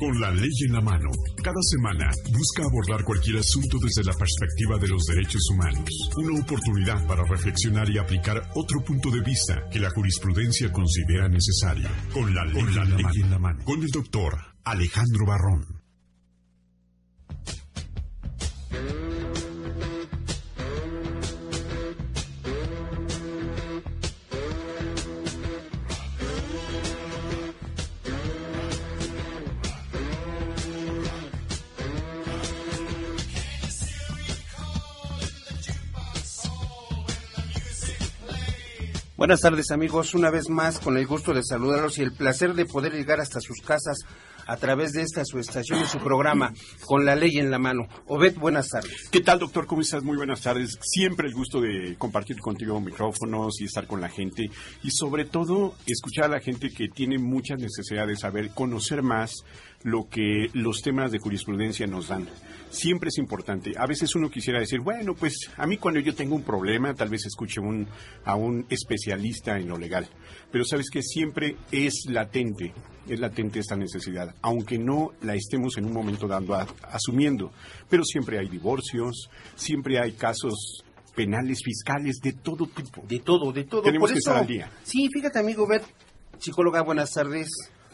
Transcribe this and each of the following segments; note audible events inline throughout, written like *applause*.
Con la ley en la mano, cada semana busca abordar cualquier asunto desde la perspectiva de los derechos humanos. Una oportunidad para reflexionar y aplicar otro punto de vista que la jurisprudencia considera necesario. Con la ley, en, la en la mano. Con el doctor Alejandro Barrón. Buenas tardes amigos, una vez más con el gusto de saludarlos y el placer de poder llegar hasta sus casas a través de esta su estación y su programa con la ley en la mano. Obed, buenas tardes. ¿Qué tal doctor? ¿Cómo estás? Muy buenas tardes. Siempre el gusto de compartir contigo micrófonos y estar con la gente y sobre todo escuchar a la gente que tiene muchas necesidades de saber, conocer más lo que los temas de jurisprudencia nos dan siempre es importante. A veces uno quisiera decir, bueno, pues a mí cuando yo tengo un problema, tal vez escuche un, a un especialista en lo legal. Pero sabes que siempre es latente, es latente esta necesidad, aunque no la estemos en un momento dando asumiendo. Pero siempre hay divorcios, siempre hay casos penales, fiscales, de todo tipo. De todo, de todo. Tenemos que estar al día. Sí, fíjate, amigo Bet, psicóloga, buenas tardes.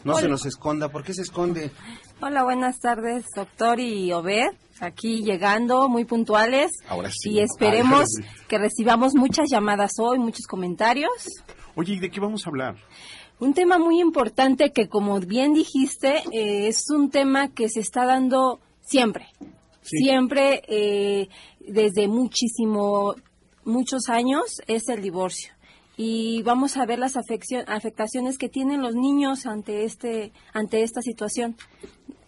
No se nos esconda, ¿por qué se esconde? Hola, buenas tardes, doctor y Obed. Aquí llegando, muy puntuales. Ahora sí. Y esperemos que recibamos muchas llamadas hoy, muchos comentarios. Oye, ¿y de qué vamos a hablar? Un tema muy importante que, como bien dijiste, eh, es un tema que se está dando siempre. Siempre, eh, desde muchísimo, muchos años, es el divorcio y vamos a ver las afectaciones que tienen los niños ante este ante esta situación.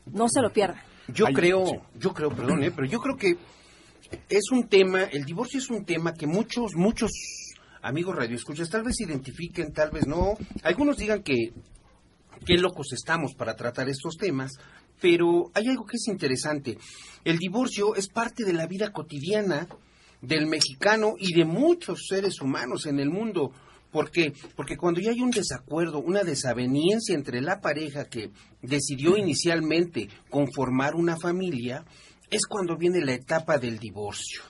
No se lo pierdan. Yo creo, yo creo, perdón, eh, pero yo creo que es un tema, el divorcio es un tema que muchos muchos amigos radioescuchas tal vez identifiquen, tal vez no. Algunos digan que qué locos estamos para tratar estos temas, pero hay algo que es interesante. El divorcio es parte de la vida cotidiana del mexicano y de muchos seres humanos en el mundo. ¿Por qué? Porque cuando ya hay un desacuerdo, una desaveniencia entre la pareja que decidió inicialmente conformar una familia, es cuando viene la etapa del divorcio.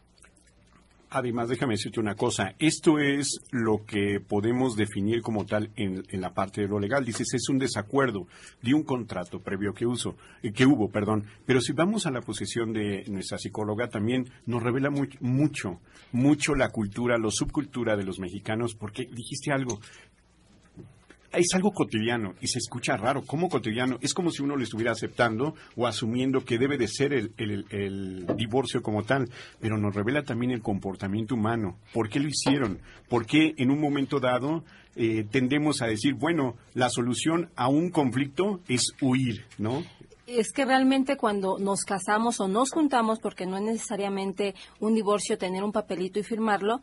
Además, déjame decirte una cosa. Esto es lo que podemos definir como tal en, la parte de lo legal. Dices, es un desacuerdo de un contrato previo que, uso, eh, que hubo. perdón. Pero si vamos a la posición de nuestra psicóloga, también nos revela mucho, mucho la cultura, la subcultura de los mexicanos, porque dijiste algo es algo cotidiano y se escucha raro. ¿Cómo cotidiano? Es como si uno lo estuviera aceptando o asumiendo que debe de ser el, divorcio como tal, pero nos revela también el comportamiento humano. ¿Por qué lo hicieron? ¿Por qué en un momento dado eh, tendemos a decir, bueno, la solución a un conflicto es huir, ¿no? Es que realmente cuando nos casamos o nos juntamos, porque no es necesariamente un divorcio tener un papelito y firmarlo,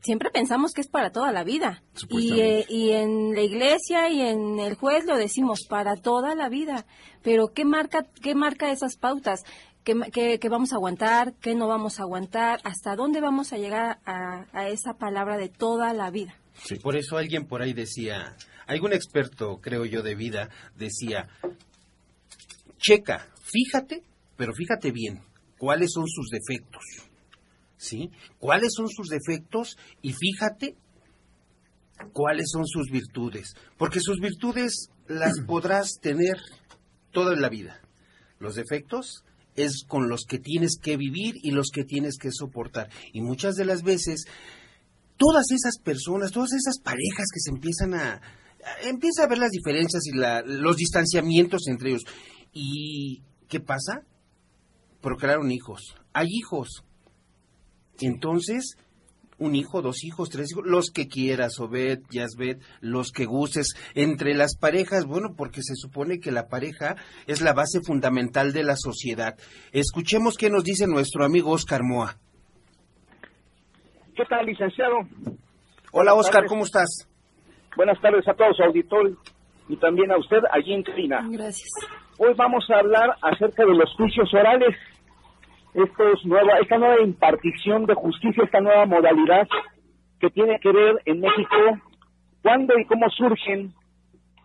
siempre pensamos que es para toda la vida. Y, eh, y en la iglesia y en el juez lo decimos para toda la vida. Pero ¿qué marca, qué marca esas pautas? ¿Qué, vamos a aguantar? ¿Qué no vamos a aguantar? ¿Hasta dónde vamos a llegar a, a esa palabra de toda la vida? Por eso alguien por ahí decía, algún experto, creo yo, de vida, decía, checa, fíjate, pero fíjate bien, cuáles son sus defectos. ¿Sí? ¿Cuáles son sus defectos? Y fíjate cuáles son sus virtudes. Porque sus virtudes las *clears throat* podrás tener toda la vida. Los defectos es con los que tienes que vivir y los que tienes que soportar. Y muchas de las veces, todas esas personas, todas esas parejas que se empiezan a... empieza a ver las diferencias y los distanciamientos entre ellos. ¿Y qué pasa? Procrearon hijos. Hay hijos. Entonces, un hijo, dos hijos, tres hijos, los que quieras, Obed, Yasbet, los que gustes, entre las parejas, bueno, porque se supone que la pareja es la base fundamental de la sociedad. Escuchemos qué nos dice nuestro amigo Oscar Moa. ¿Qué tal, licenciado? Hola, Oscar, ¿cómo estás? Buenas tardes a todos, auditor, y también a usted allí en Trina. Gracias. Hoy vamos a hablar acerca de los juicios orales esto es nueva, esta nueva impartición de justicia, esta nueva modalidad que tiene que ver en México cuándo y cómo surgen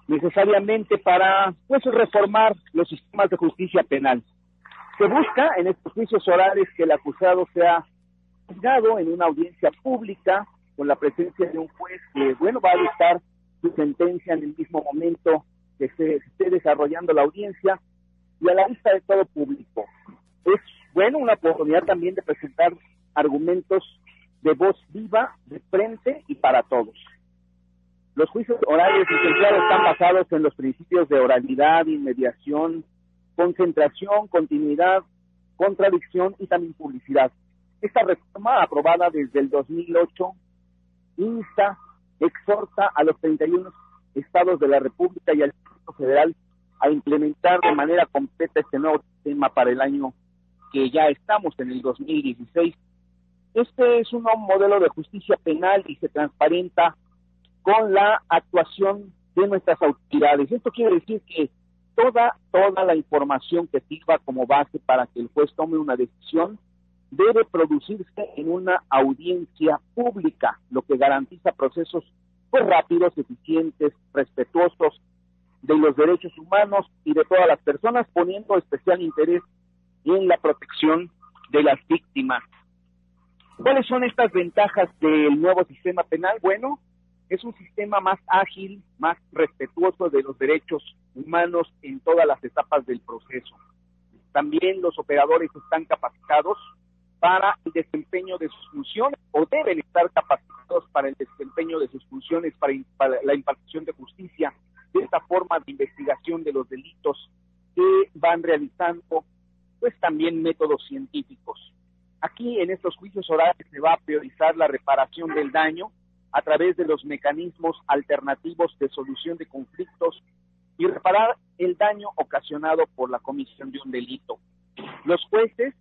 necesariamente para pues reformar los sistemas de justicia penal. Se busca en estos juicios orales que el acusado sea juzgado en una audiencia pública con la presencia de un juez que bueno va a dictar su sentencia en el mismo momento que se esté desarrollando la audiencia y a la vista de todo público. Es bueno, una oportunidad también de presentar argumentos de voz viva, de frente y para todos. Los juicios orales licenciados están basados en los principios de oralidad, inmediación, concentración, continuidad, contradicción y también publicidad. Esta reforma, aprobada desde el 2008, insta, exhorta a los 31 estados de la República y al Federal a implementar de manera completa este nuevo sistema para el año que ya estamos en el 2016. Este es un modelo de justicia penal y se transparenta con la actuación de nuestras autoridades. Esto quiere decir que toda, toda la información que sirva como base para que el juez tome una decisión debe producirse en una audiencia pública, lo que garantiza procesos pues rápidos, eficientes, respetuosos de los derechos humanos y de todas las personas, poniendo especial interés en la protección de las víctimas. ¿Cuáles son estas ventajas del nuevo sistema penal? Bueno, es un sistema más ágil, más respetuoso de los derechos humanos en todas las etapas del proceso. También los operadores están capacitados para el desempeño de sus funciones o deben estar capacitados para el desempeño de sus funciones, para, para la impartición de justicia, de esta forma de investigación de los delitos que van realizando pues también métodos científicos. Aquí en estos juicios orales se va a priorizar la reparación del daño a través de los mecanismos alternativos de solución de conflictos y reparar el daño ocasionado por la comisión de un delito. Los jueces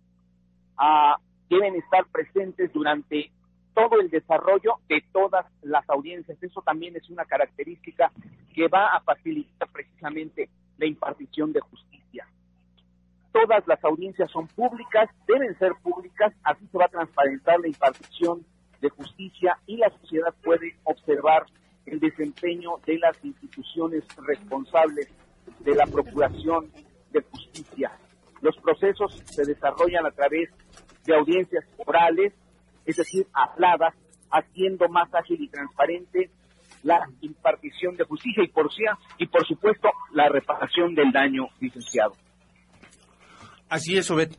ah, deben estar presentes durante todo el desarrollo de todas las audiencias. Eso también es una característica que va a facilitar precisamente la impartición de justicia todas las audiencias son públicas, deben ser públicas, así se va a transparentar la impartición de justicia y la sociedad puede observar el desempeño de las instituciones responsables de la procuración de justicia. Los procesos se desarrollan a través de audiencias orales, es decir, habladas, haciendo más ágil y transparente la impartición de justicia y por, y por supuesto la reparación del daño licenciado. Así es, Obed.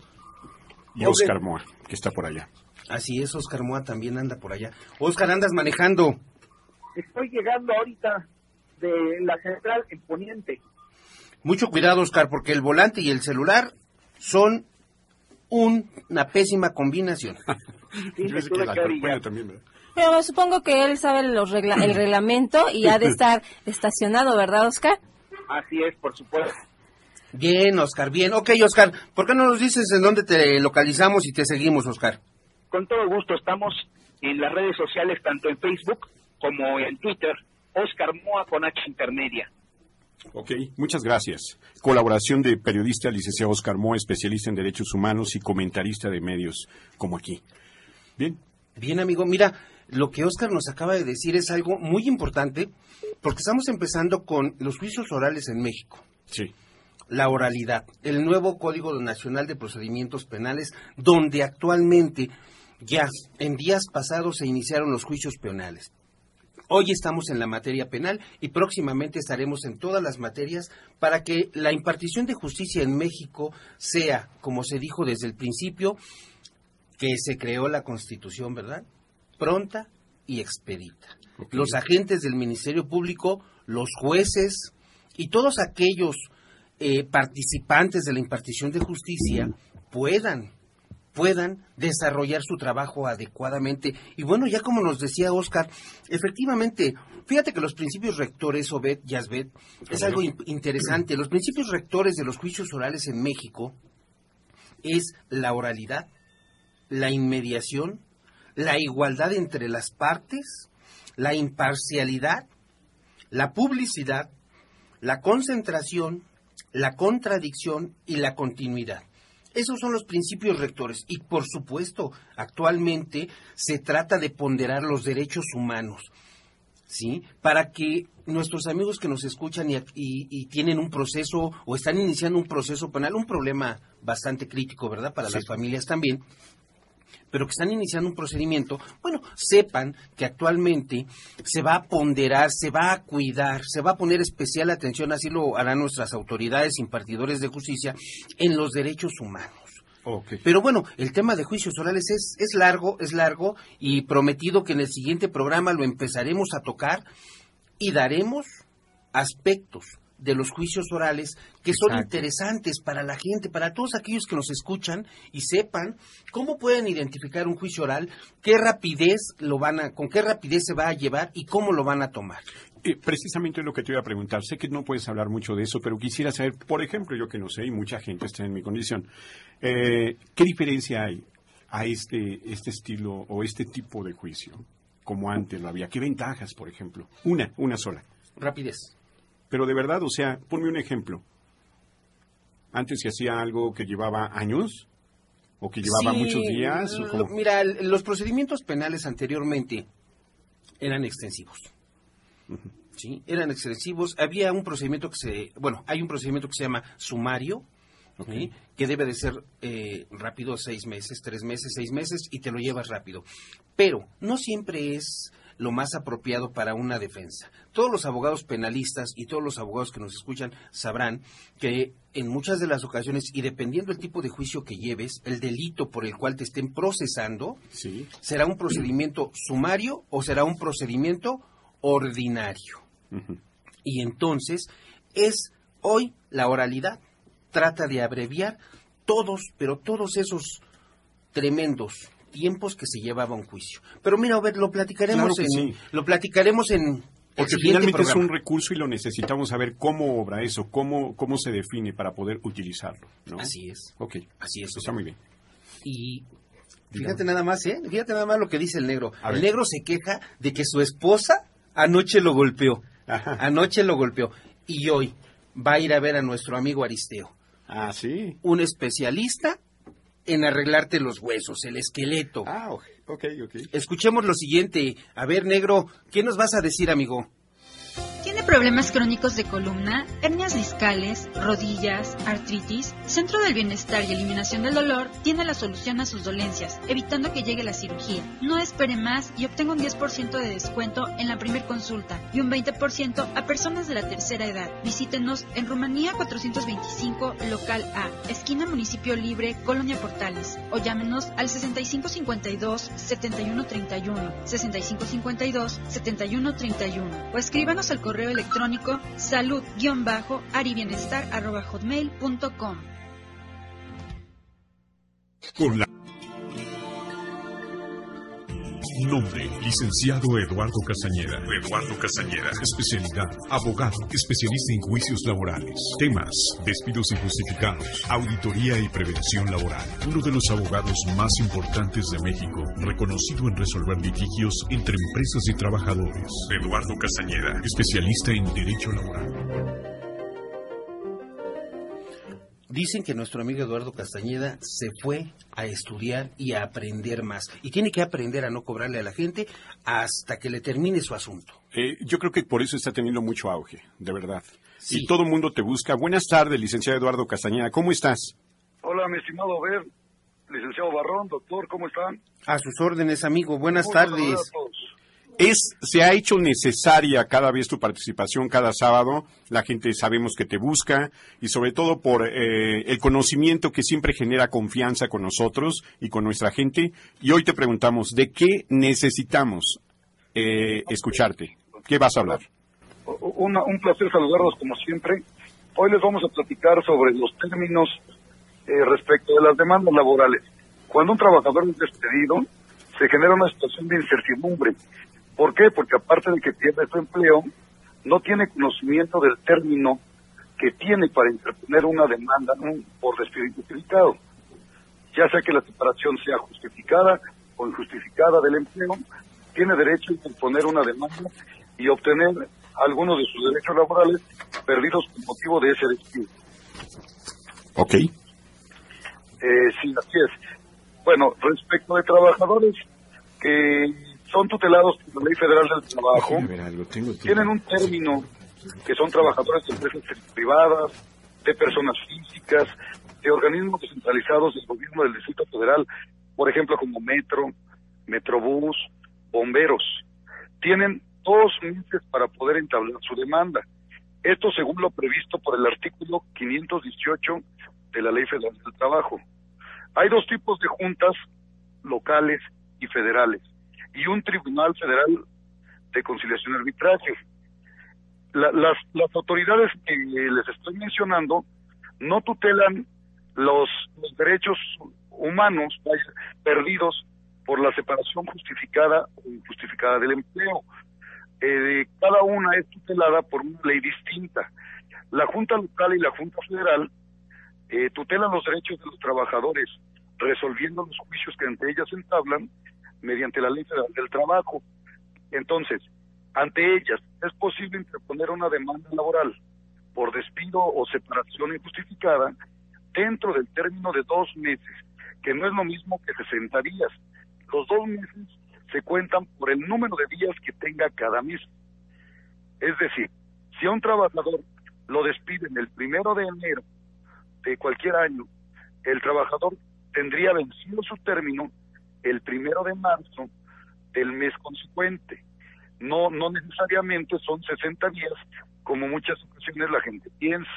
Y Oscar Moa, que está por allá. Así es, Oscar Moa también anda por allá. Oscar, andas manejando. Estoy llegando ahorita de la central en Poniente. Mucho cuidado, Oscar, porque el volante y el celular son una pésima combinación. *laughs* *laughs* Pero supongo que él sabe los el *clears throat* reglamento y ha de *laughs* estar estacionado, ¿verdad, Oscar? Así es, por supuesto. Bien, Oscar, bien. Ok, Oscar, ¿por qué no nos dices en dónde te localizamos y te seguimos, Oscar? Con todo gusto, estamos en las redes sociales, tanto en Facebook como en Twitter, Oscar Moa con H intermedia. Ok, muchas gracias. Colaboración de periodista licenciado Oscar Moa, especialista en derechos humanos y comentarista de medios como aquí. Bien. Bien, amigo, mira, lo que Oscar nos acaba de decir es algo muy importante porque estamos empezando con los juicios orales en México. Sí la oralidad, el nuevo Código Nacional de Procedimientos Penales, donde actualmente ya en días pasados se iniciaron los juicios penales. Hoy estamos en la materia penal y próximamente estaremos en todas las materias para que la impartición de justicia en México sea, como se dijo desde el principio, que se creó la Constitución, ¿verdad? Pronta y expedita. Los agentes del Ministerio Público, los jueces y todos aquellos eh, participantes de la impartición de justicia puedan puedan desarrollar su trabajo adecuadamente. Y bueno, ya como nos decía Oscar, efectivamente, fíjate que los principios rectores, Obed, Yasbet, es algo interesante. Los principios rectores de los juicios orales en México es la oralidad, la inmediación, la igualdad entre las partes, la imparcialidad, la publicidad, la concentración, la contradicción y la continuidad. Esos son los principios rectores y por supuesto actualmente se trata de ponderar los derechos humanos, ¿sí? Para que nuestros amigos que nos escuchan y, tienen un proceso o están iniciando un proceso penal, un problema bastante crítico, ¿verdad? Para las familias también, pero que están iniciando un procedimiento, bueno, sepan que actualmente se va a ponderar, se va a cuidar, se va a poner especial atención, así lo harán nuestras autoridades impartidores de justicia, en los derechos humanos. Pero bueno, el tema de juicios orales es, es largo, es largo y prometido que en el siguiente programa lo empezaremos a tocar y daremos aspectos de los juicios orales que son interesantes para la gente, para todos aquellos que nos escuchan y sepan cómo pueden identificar un juicio oral, qué rapidez lo van a, con qué rapidez se va a llevar y cómo lo van a tomar. Eh, precisamente lo que te iba a preguntar. Sé que no puedes hablar mucho de eso, pero quisiera saber, por ejemplo, yo que no sé, y mucha gente está en mi condición, eh, ¿qué diferencia hay a este, este estilo o este tipo de juicio como antes lo había? ¿Qué ventajas, por ejemplo? Una, una sola. Rapidez. Pero de verdad, o sea, ponme un ejemplo. Antes se hacía algo que llevaba años o que llevaba muchos días. Mira, los procedimientos penales anteriormente eran extensivos. Sí, eran extensivos. Había un procedimiento que se, bueno, hay un procedimiento que se llama sumario, que debe de ser eh, rápido, seis meses, tres meses, seis meses, y te lo llevas rápido. Pero no siempre es lo más apropiado para una defensa. Todos los abogados penalistas y todos los abogados que nos escuchan sabrán que en muchas de las ocasiones, y dependiendo del tipo de juicio que lleves, el delito por el cual te estén procesando, será un procedimiento sumario o será un procedimiento ordinario. Y entonces es hoy la oralidad. Trata de abreviar todos, pero todos esos tremendos tiempos que se llevaba un juicio. Pero mira, a ver, lo platicaremos en, lo platicaremos en porque finalmente es un recurso y lo necesitamos saber cómo obra eso, cómo, cómo se define para poder utilizarlo. Así es. Ok. Así es. Está muy bien. Y fíjate nada más, ¿eh? Fíjate nada más lo que dice el negro. el negro se queja de que su esposa anoche lo golpeó. Anoche lo golpeó. Y hoy va a ir a ver a nuestro amigo Aristeo. Ah, sí. Un especialista en arreglarte los huesos, el esqueleto. Ah, ok, ok. Escuchemos lo siguiente. A ver, negro, ¿qué nos vas a decir, amigo? ¿Tiene problemas crónicos de columna, hernias discales, rodillas, artritis? Centro del Bienestar y Eliminación del Dolor tiene la solución a sus dolencias, evitando que llegue la cirugía. No espere más y obtenga un 10% de descuento en la primera consulta y un 20% a personas de la tercera edad. Visítenos en Rumanía 425, local A, esquina Municipio Libre, Colonia Portales, o llámenos al 6552-7131, 6552-7131, o escríbanos al correo electrónico salud-aribienestar.com. Con la Nombre, licenciado Eduardo Casañeda. Eduardo Casañeda. Especialidad, abogado, especialista en juicios laborales. Temas, despidos injustificados, auditoría y prevención laboral. Uno de los abogados más importantes de México, reconocido en resolver litigios entre empresas y trabajadores. Eduardo Casañeda, especialista en derecho laboral. Dicen que nuestro amigo Eduardo Castañeda se fue a estudiar y a aprender más. Y tiene que aprender a no cobrarle a la gente hasta que le termine su asunto. Eh, yo creo que por eso está teniendo mucho auge, de verdad. Y todo el mundo te busca. Buenas tardes, licenciado Eduardo Castañeda. ¿Cómo estás? Hola, mi estimado Ver. Licenciado Barrón, doctor, ¿cómo están? A sus órdenes, amigo. Buenas tardes es se ha hecho necesaria cada vez tu participación cada sábado. La gente sabemos que te busca y sobre todo por eh, el conocimiento que siempre genera confianza con nosotros y con nuestra gente. Y hoy te preguntamos de qué necesitamos eh, escucharte. ¿Qué vas a hablar? un placer saludarlos como siempre. Hoy les vamos a platicar sobre los términos eh, respecto de las demandas laborales. Cuando un trabajador es despedido, se genera una situación de incertidumbre. ¿Por qué? Porque aparte de que pierde su empleo, no tiene conocimiento del término que tiene para interponer una demanda por despido injustificado. Ya sea que la separación sea justificada o injustificada del empleo, tiene derecho a interponer una demanda y obtener algunos de sus derechos laborales perdidos por motivo de ese despido. Ok. Eh, sí, así es. Bueno, respecto de trabajadores que son tutelados por la Ley Federal del Trabajo, tienen un término que son trabajadores de empresas privadas, de personas físicas, de organismos descentralizados del gobierno del Distrito Federal, por ejemplo, como Metro, Metrobús, bomberos. Tienen dos meses para poder entablar su demanda. Esto según lo previsto por el artículo 518 de la Ley Federal del Trabajo. Hay dos tipos de juntas locales y federales y un tribunal federal de conciliación y arbitraje. las, las autoridades que les estoy mencionando no tutelan los, derechos humanos perdidos por la separación justificada o injustificada del empleo. Eh, cada una es tutelada por una ley distinta. La Junta Local y la Junta Federal eh, tutelan los derechos de los trabajadores, resolviendo los juicios que ante ellas entablan mediante la ley federal del trabajo. Entonces, ante ellas es posible interponer una demanda laboral por despido o separación injustificada dentro del término de dos meses, que no es lo mismo que 60 días. Los dos meses se cuentan por el número de días que tenga cada mes. Es decir, si a un trabajador lo despiden el primero de enero de cualquier año, el trabajador tendría vencido su término el primero de marzo del mes consecuente. No, no necesariamente son 60 días, como muchas ocasiones la gente piensa.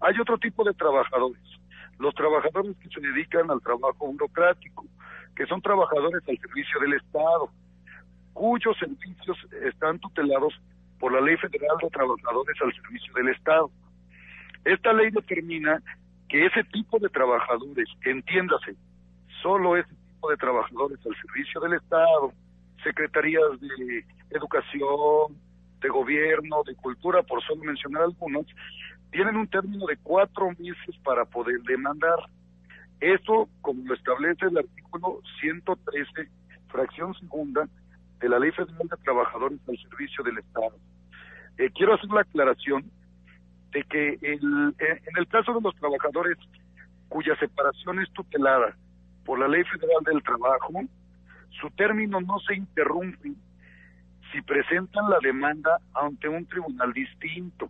Hay otro tipo de trabajadores, los trabajadores que se dedican al trabajo burocrático, que son trabajadores al servicio del Estado, cuyos servicios están tutelados por la Ley Federal de Trabajadores al Servicio del Estado. Esta ley determina que ese tipo de trabajadores, entiéndase, solo ese de trabajadores al servicio del Estado, secretarías de educación, de gobierno, de cultura, por solo mencionar algunos, tienen un término de cuatro meses para poder demandar. Esto, como lo establece el artículo 113, fracción segunda, de la Ley Federal de Trabajadores al Servicio del Estado. Eh, quiero hacer la aclaración de que el, en el caso de los trabajadores cuya separación es tutelada por la Ley Federal del Trabajo, su término no se interrumpe si presentan la demanda ante un tribunal distinto.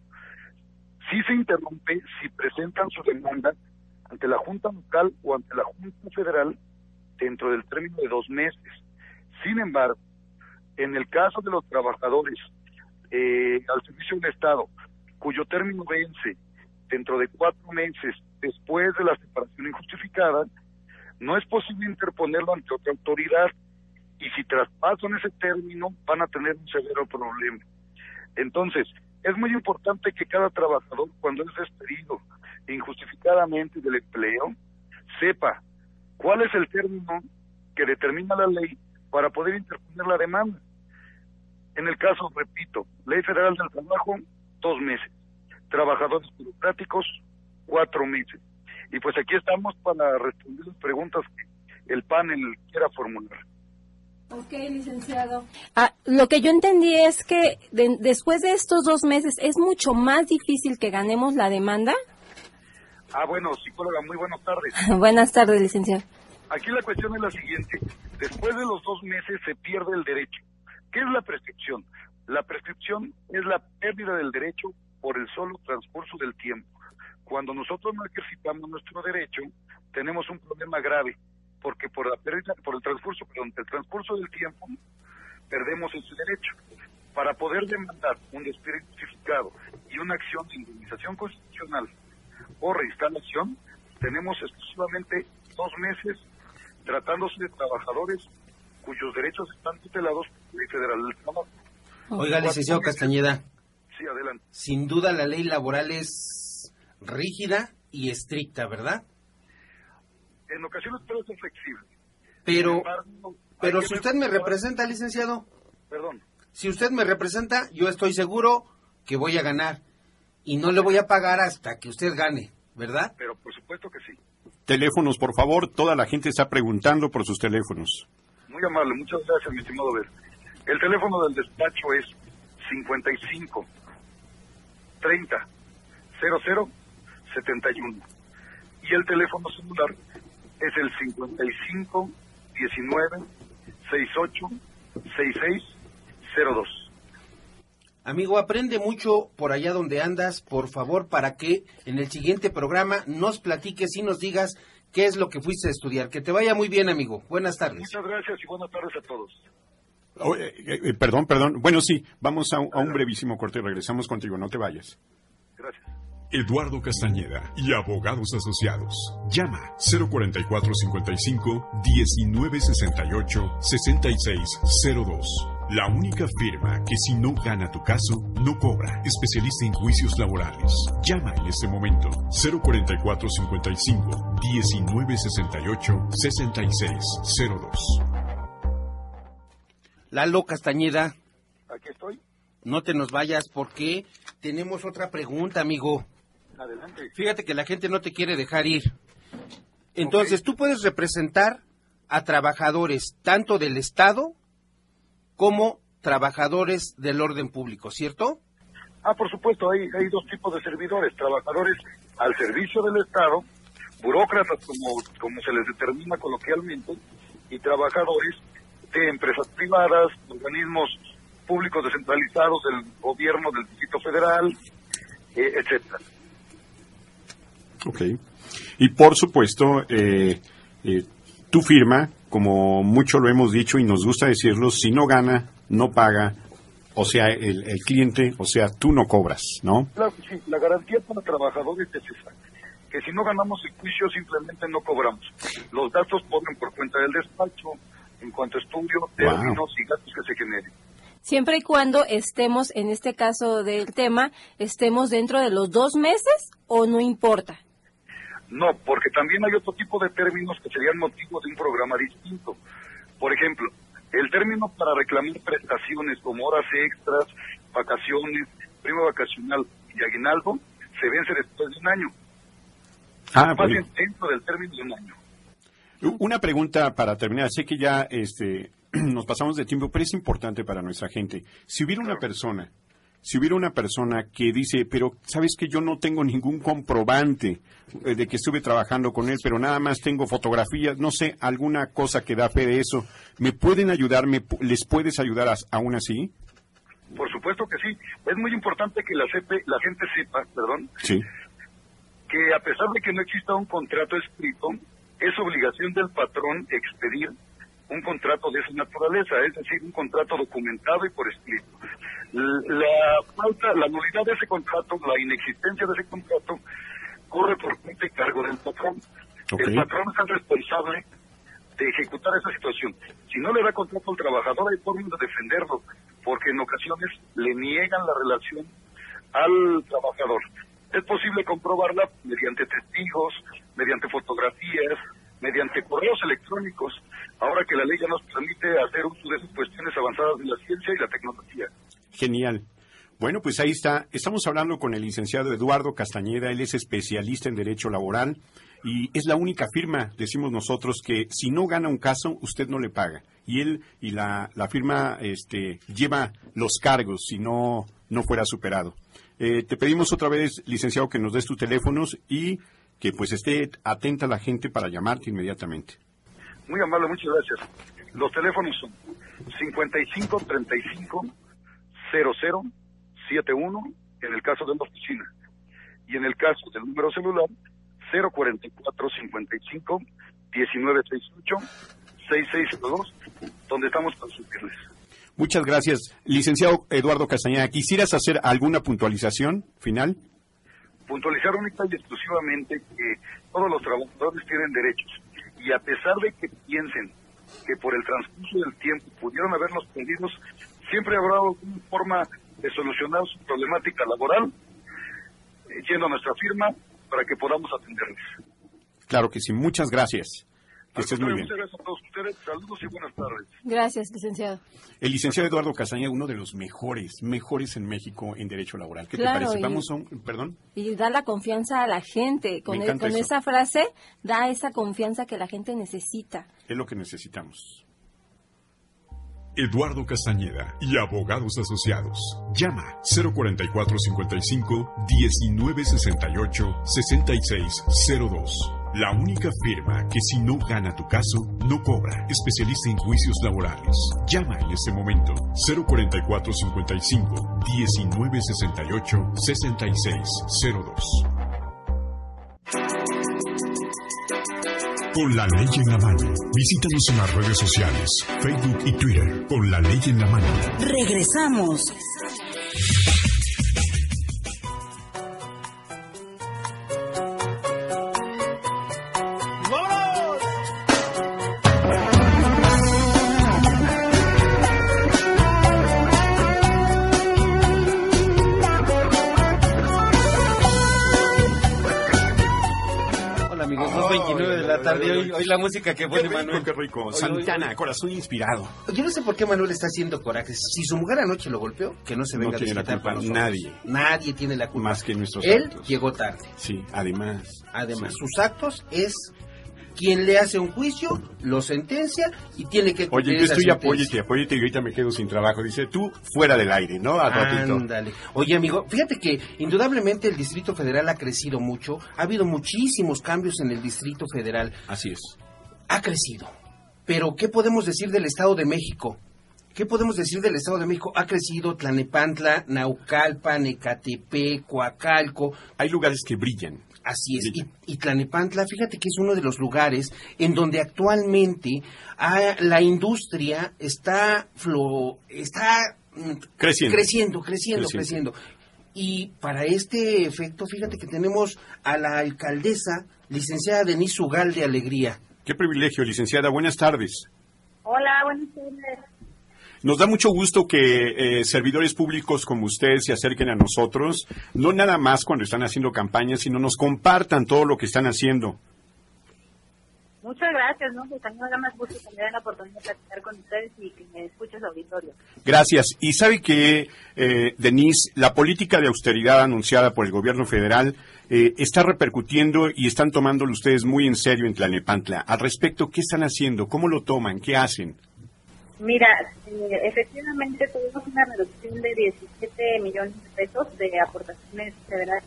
Sí se interrumpe si presentan su demanda ante la Junta Local o ante la Junta Federal dentro del término de dos meses. Sin embargo, en el caso de los trabajadores eh, al servicio del Estado, cuyo término vence dentro de cuatro meses después de la separación injustificada, no es posible interponerlo ante otra autoridad y si traspasan ese término van a tener un severo problema. Entonces, es muy importante que cada trabajador, cuando es despedido injustificadamente del empleo, sepa cuál es el término que determina la ley para poder interponer la demanda. En el caso, repito, Ley Federal del Trabajo, dos meses. Trabajadores burocráticos, cuatro meses. Y pues aquí estamos para responder las preguntas que el panel quiera formular. Ok, licenciado. Ah, lo que yo entendí es que después de estos dos meses es mucho más difícil que ganemos la demanda. Ah, bueno, psicóloga, muy buenas tardes. *laughs* buenas tardes, licenciado. Aquí la cuestión es la siguiente. Después de los dos meses se pierde el derecho. ¿Qué es la prescripción? La prescripción es la pérdida del derecho por el solo transcurso del tiempo. Cuando nosotros no ejercitamos nuestro derecho, tenemos un problema grave porque por la pérdida, por el transcurso, perdón, el transcurso del tiempo perdemos ese derecho. Para poder demandar un despido justificado y una acción de indemnización constitucional o reinstalación, tenemos exclusivamente dos meses tratándose de trabajadores cuyos derechos están tutelados por la Ley Federal del Trabajo. Oiga, licenciado Castañeda. Sí, adelante. Sin duda la ley laboral es rígida y estricta, ¿verdad? En ocasiones puede ser flexible. Pero, pero si usted me representa, licenciado. Perdón. Si usted me representa, yo estoy seguro que voy a ganar. Y no le voy a pagar hasta que usted gane, ¿verdad? Pero por supuesto que sí. Teléfonos, por favor. Toda la gente está preguntando por sus teléfonos. Muy amable. Muchas gracias, mi estimado Ver. El teléfono del despacho es 55 30 00 71. Y el teléfono celular es el 55 19 68 66 02. Amigo, aprende mucho por allá donde andas, por favor, para que en el siguiente programa nos platiques y nos digas qué es lo que fuiste a estudiar. Que te vaya muy bien, amigo. Buenas tardes. Muchas gracias y buenas tardes a todos. Oh, eh, eh, perdón, perdón. Bueno, sí, vamos a, a un brevísimo corte y regresamos contigo. No te vayas. Eduardo Castañeda y abogados asociados. Llama 04455 1968 6602. La única firma que si no gana tu caso, no cobra. Especialista en juicios laborales. Llama en este momento 04455 1968 6602. Lalo Castañeda. Aquí estoy. No te nos vayas porque tenemos otra pregunta, amigo. Adelante. Fíjate que la gente no te quiere dejar ir. Entonces, tú puedes representar a trabajadores tanto del Estado como trabajadores del orden público, ¿cierto? Ah, por supuesto, hay, hay dos tipos de servidores, trabajadores al servicio del Estado, burócratas como, como se les determina coloquialmente, y trabajadores de empresas privadas, organismos públicos descentralizados del gobierno del Distrito Federal, eh, etcétera. Ok. Y por supuesto, eh, eh, tu firma, como mucho lo hemos dicho y nos gusta decirlo, si no gana, no paga, o sea, el, el cliente, o sea, tú no cobras, ¿no? Claro sí, la garantía para trabajadores es esa, que si no ganamos el juicio simplemente no cobramos. Los datos ponen por cuenta del despacho en cuanto a estudio, términos y gastos que se generen. Siempre y cuando estemos, en este caso del tema, estemos dentro de los dos meses o no importa. No, porque también hay otro tipo de términos que serían motivo de un programa distinto. Por ejemplo, el término para reclamar prestaciones como horas extras, vacaciones, prima vacacional y aguinaldo se vence después de un año. Ah, bien dentro del término de un año. Una pregunta para terminar. Sé que ya este, *clears throat* nos pasamos de tiempo, pero es importante para nuestra gente. Si hubiera una persona, si hubiera una persona que dice, pero sabes que yo no tengo ningún comprobante eh, de que estuve trabajando con él, pero nada más tengo fotografías, no sé, alguna cosa que da fe de eso, ¿me pueden ayudar? ¿Me, ¿Les puedes ayudar a- aún así? Por supuesto que sí. Es muy importante que la, CP la gente sepa, perdón, Sí. que a pesar de que no exista un contrato escrito, es obligación del patrón expedir un contrato de esa naturaleza, es decir, un contrato documentado y por escrito. La falta, la nulidad de ese contrato, la inexistencia de ese contrato, corre por cuenta y cargo del patrón. El patrón es el responsable de ejecutar esa situación. Si no le da contrato al trabajador, hay formas de defenderlo, porque en ocasiones le niegan la relación al trabajador. Es posible comprobarla mediante testigos, mediante fotografías, mediante correos electrónicos, ahora que la ley ya nos permite hacer uso de esas cuestiones avanzadas de la ciencia y la tecnología. Genial. Bueno, pues ahí está. Estamos hablando con el licenciado Eduardo Castañeda. Él es especialista en Derecho Laboral y es la única firma, decimos nosotros, que si no gana un caso, usted no le paga. Y él y la, la firma este, lleva los cargos si no, no fuera superado. Eh, te pedimos otra vez, licenciado, que nos des tus teléfonos y que pues esté atenta la gente para llamarte inmediatamente. Muy amable, muchas gracias. Los teléfonos son 55 35 00 71 en el caso de la oficina y en el caso del número celular 044 55 1968 6602 donde estamos para servirles. Muchas gracias. Licenciado Eduardo Castañeda, ¿quisieras hacer alguna puntualización final? puntualizar única y exclusivamente que todos los trabajadores tienen derechos y a pesar de que piensen que por el transcurso del tiempo pudieron haberlos perdidos, siempre habrá alguna forma de solucionar su problemática laboral eh, yendo a nuestra firma para que podamos atenderles. Claro que sí, muchas gracias. Que estés muy bien. Muchas gracias a todos ustedes. Saludos y buenas tardes. Gracias, licenciado. El licenciado Eduardo Castañeda, uno de los mejores, mejores en México en derecho laboral. ¿Qué te parece? Vamos a un, perdón. Y da la confianza a la gente. Con, con esa frase da esa confianza que la gente necesita. Es lo que necesitamos. Eduardo Castañeda y abogados asociados. Llama 044 55 1968 6602. La única firma que si no gana tu caso, no cobra. Especialista en juicios laborales. Llama en este momento 044 55 1968 6602. Con la ley en la mano. Visítanos en las redes sociales, Facebook y Twitter. Con la ley en la mano. Regresamos. Hoy, la música que pone Manuel. Qué rico, Santana, corazón inspirado. Yo no sé por qué Manuel está haciendo coraje. Si su mujer anoche lo golpeó, que no se venga no tiene la culpa nadie. Nadie tiene la culpa. Más que nuestros Él llegó tarde. Sí, además. Además, sus actos es quien le hace un juicio, lo sentencia y tiene que Oye, yo estoy apóyate, apóyate y ahorita me quedo sin trabajo. Dice tú, fuera del aire, ¿no? Ándale. Oye, amigo, fíjate que indudablemente el Distrito Federal ha crecido mucho. Ha habido muchísimos cambios en el Distrito Federal. Así es. Ha crecido. Pero, ¿qué podemos decir del Estado de México? ¿Qué podemos decir del Estado de México? Ha crecido Tlanepantla, Naucalpan, Ecatepec, Coacalco. Hay lugares que brillan. Así es. Y, Tlanepantla, fíjate que es uno de los lugares en donde actualmente ah, la industria está, está mm, creciendo. creciendo, creciendo, creciendo. Y para este efecto, fíjate que tenemos a la alcaldesa, licenciada Denise Ugal de Alegría. Qué privilegio, licenciada. Buenas tardes. Hola, buenas tardes. Nos da mucho gusto que eh, servidores públicos como usted se acerquen a nosotros, no nada más cuando están haciendo campañas, sino nos compartan todo lo que están haciendo. Muchas gracias, ¿no? Pues también me da más gusto tener la oportunidad de platicar con ustedes y que me escuches auditorio. Gracias. Y sabe que, eh, Denise, la política de austeridad anunciada por el gobierno federal eh, está repercutiendo y están tomándolo ustedes muy en serio en Tlanepantla. Al respecto, ¿qué están haciendo? ¿Cómo lo toman? ¿Qué hacen? Mira, eh, efectivamente tuvimos una reducción de 17 millones de pesos de aportaciones federales.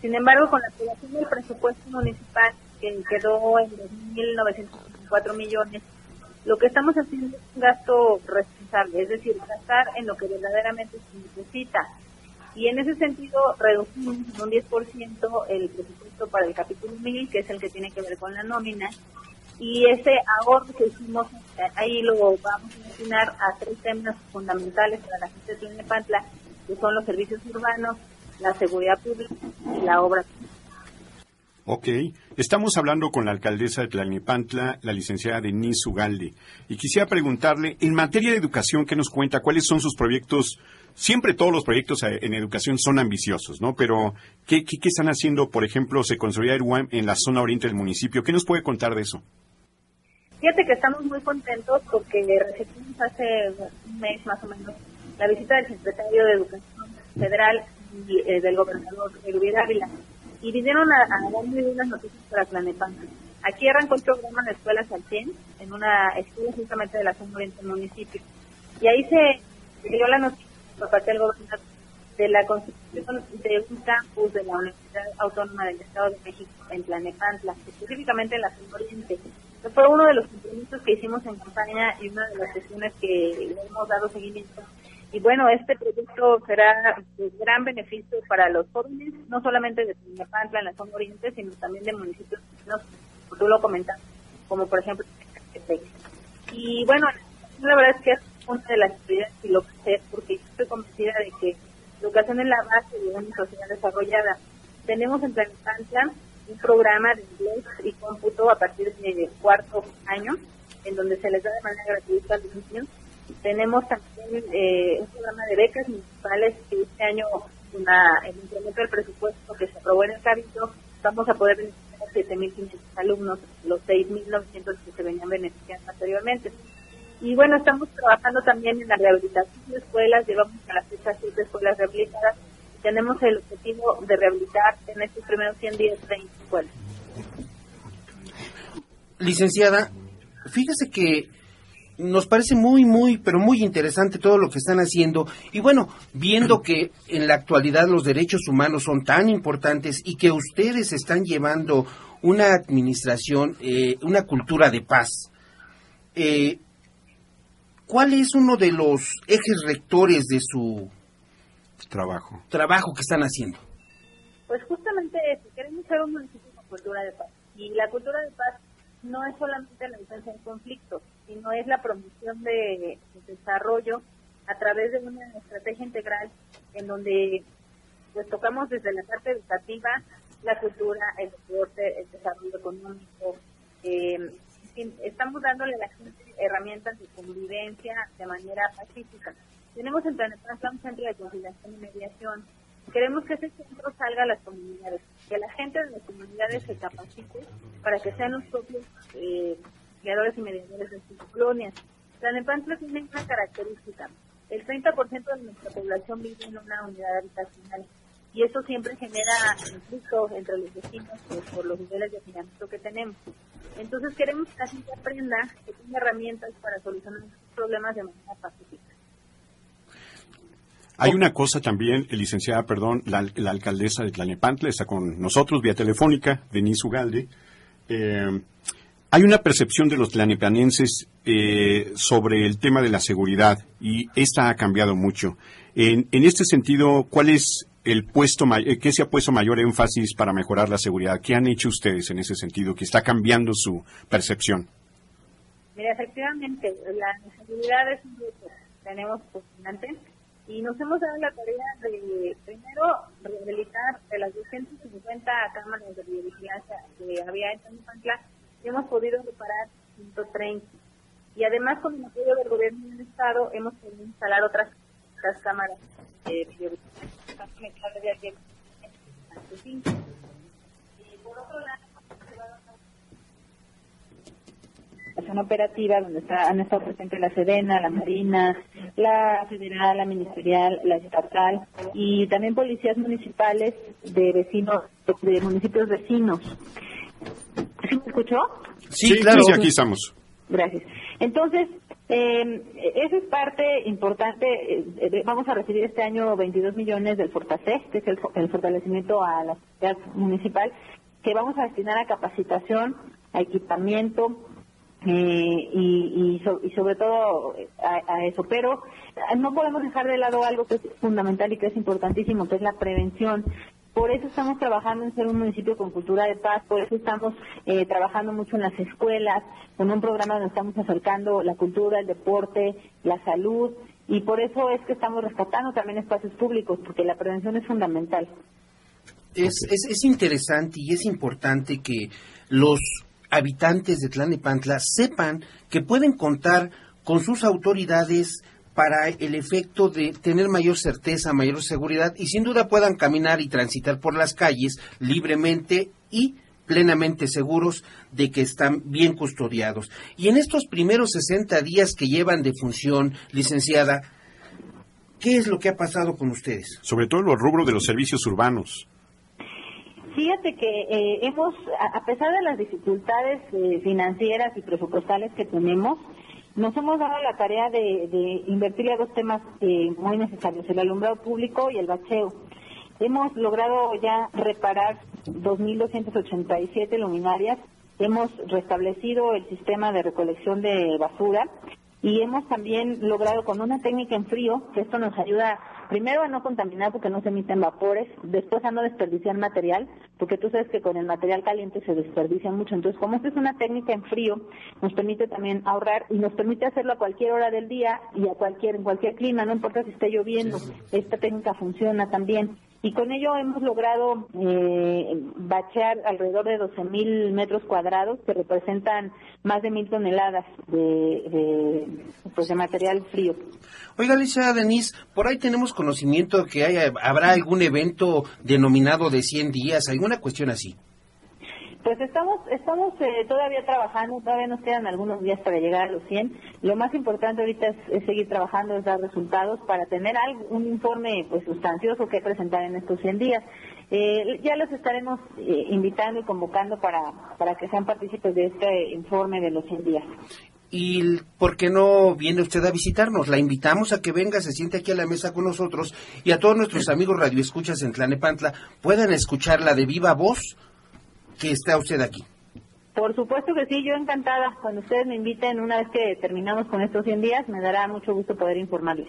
Sin embargo, con la aprobación del presupuesto municipal, que quedó en 2.954 millones, lo que estamos haciendo es un gasto responsable, es decir, gastar en lo que verdaderamente se necesita. Y en ese sentido, reducimos en un 10% el presupuesto para el capítulo 1000, que es el que tiene que ver con la nómina, y ese ahorro que hicimos ahí lo vamos a destinar a tres temas fundamentales para la gente de Tlalnepantla, que son los servicios urbanos, la seguridad pública y la obra. Ok, estamos hablando con la alcaldesa de Tlalnepantla, la licenciada Denise Ugalde, y quisiera preguntarle, en materia de educación, ¿qué nos cuenta? ¿Cuáles son sus proyectos? Siempre todos los proyectos eh, en educación son ambiciosos, ¿no? Pero, ¿qué, qué, están haciendo? Por ejemplo, se construirá el en la zona oriente del municipio. ¿Qué nos puede contar de eso? Fíjate que estamos muy contentos porque recibimos hace un mes más o menos la visita del secretario de Educación Federal y eh, del gobernador Luis Ávila y vinieron a, a dar muy buenas noticias para Planepanta. Aquí arrancó el programa de escuelas al 100 en una escuela justamente de la zona oriente municipio. Y ahí se dio la noticia por parte del gobernador de la construcción de un campus de la Universidad Autónoma del Estado de México en Planepantla, específicamente en la zona oriente fue uno de los compromisos que hicimos en campaña y una de las sesiones que le hemos dado seguimiento. Y bueno, este proyecto será de gran beneficio para los jóvenes, no solamente de Pinapantla en la zona oriente, sino también de municipios como tú lo comentas, como por ejemplo Y bueno, la verdad es que es una de las prioridades y lo que sé, porque yo estoy convencida de que educación es la base de una sociedad desarrollada. Tenemos en Pinapantla un programa de inglés y cómputo a partir de cuarto año, en donde se les da de manera gratuita a los. Tenemos también eh, un programa de becas municipales que este año, una, el incremento del presupuesto que se aprobó en el Cabildo, vamos a poder beneficiar 7.500 alumnos, los 6.900 que se venían beneficiando anteriormente. Y bueno, estamos trabajando también en la rehabilitación de escuelas, llevamos a la fecha siete escuelas rehabilitadas tenemos el objetivo de rehabilitar en estos primeros 100 días 20 escuelas. Licenciada, fíjese que nos parece muy, muy, pero muy interesante todo lo que están haciendo. Y bueno, viendo que en la actualidad los derechos humanos son tan importantes y que ustedes están llevando una administración, eh, una cultura de paz, eh, ¿cuál es uno de los ejes rectores de su trabajo, trabajo que están haciendo? Pues justamente eso, queremos ser un municipio con cultura de paz. Y la cultura de paz no es solamente la defensa en conflicto, sino es la promoción de, desarrollo a través de una estrategia integral en donde pues tocamos desde la parte educativa, la cultura, el deporte, el desarrollo económico. Eh, estamos dándole a la gente herramientas de convivencia de manera pacífica. Tenemos en Planeta un centro de conciliación y mediación Queremos que ese centro salga a las comunidades, que la gente de las comunidades se capacite para que sean los propios eh, y mediadores de sus colonias. La Nepantla tiene una característica. El 30% de nuestra población vive en una unidad habitacional y eso siempre genera conflicto entre los vecinos por los niveles de financiamiento que tenemos. Entonces queremos que la gente aprenda que tiene herramientas para solucionar sus problemas de manera pacífica. Hay una cosa también, licenciada, perdón, la, alcaldesa de Tlalnepantla está con nosotros vía telefónica, Denise Ugalde. Eh, hay una percepción de los tlanepanenses eh, sobre el tema de la seguridad y esta ha cambiado mucho. En, este sentido, ¿cuál es el puesto, eh, qué se ha puesto mayor énfasis para mejorar la seguridad? ¿Qué han hecho ustedes en ese sentido que está cambiando su percepción? Mira, efectivamente, la seguridad es un reto. Tenemos postulante y nos hemos dado la tarea de, primero, rehabilitar de las 250 cámaras de videovigilancia que había en Tanipancla, hemos podido reparar 130. Y además, con el apoyo del gobierno del Estado, hemos podido instalar otras, cámaras de videovigilancia. Y por otro lado, operativa donde está, han estado presentes la Sedena, la Marina, la Federal, la Ministerial, la Estatal y también policías municipales de vecinos, de municipios vecinos. ¿Sí me escuchó? Sí, claro. Sí, aquí estamos. Gracias. Entonces, eh, esa es parte importante. Eh, vamos a recibir este año 22 millones del Fortase, que es el, el fortalecimiento a la sociedad municipal, que vamos a destinar a capacitación, a equipamiento, eh, y, y, sobre todo a, eso. Pero no podemos dejar de lado algo que es fundamental y que es importantísimo, que es la prevención. Por eso estamos trabajando en ser un municipio con cultura de paz, por eso estamos eh, trabajando mucho en las escuelas, con un programa donde estamos acercando la cultura, el deporte, la salud, y por eso es que estamos rescatando también espacios públicos, porque la prevención es fundamental. Es, es, es interesante y es importante que los habitantes de Tlanepantla sepan que pueden contar con sus autoridades para el efecto de tener mayor certeza, mayor seguridad y sin duda puedan caminar y transitar por las calles libremente y plenamente seguros de que están bien custodiados. Y en estos primeros 60 días que llevan de función, licenciada, ¿qué es lo que ha pasado con ustedes? Sobre todo en los rubros de los servicios urbanos. Fíjate que eh, hemos, a pesar de las dificultades eh, financieras y presupuestales que tenemos, nos hemos dado la tarea de, de invertir a dos temas eh, muy necesarios, el alumbrado público y el bacheo. Hemos logrado ya reparar 2.287 luminarias, hemos restablecido el sistema de recolección de basura y hemos también logrado con una técnica en frío, que esto nos ayuda primero a no contaminar porque no se emiten vapores, después a no desperdiciar material, porque tú sabes que con el material caliente se desperdicia mucho. Entonces, como esta es una técnica en frío, nos permite también ahorrar y nos permite hacerlo a cualquier hora del día y a cualquier en cualquier clima, no importa si esté lloviendo, esta técnica funciona también y con ello hemos logrado eh, bachear alrededor de 12.000 metros cuadrados que representan más de mil toneladas de, pues de material frío. Oiga, Alicia Denise, por ahí tenemos conocimiento que hay, habrá algún evento denominado de 100 días, alguna cuestión así. Pues estamos estamos eh, todavía trabajando, todavía nos quedan algunos días para llegar a los 100. Lo más importante ahorita es, seguir trabajando, es dar resultados para tener algo, un informe pues sustancioso que presentar en estos 100 días. Eh, ya los estaremos eh, invitando y convocando para, para que sean partícipes de este informe de los 100 días. ¿Y por qué no viene usted a visitarnos? La invitamos a que venga, se siente aquí a la mesa con nosotros y a todos nuestros amigos radioescuchas en Tlanepantla puedan escucharla de viva voz que está usted aquí. Por supuesto que sí, yo encantada. Cuando ustedes me inviten, una vez que terminamos con estos 100 días, me dará mucho gusto poder informarles.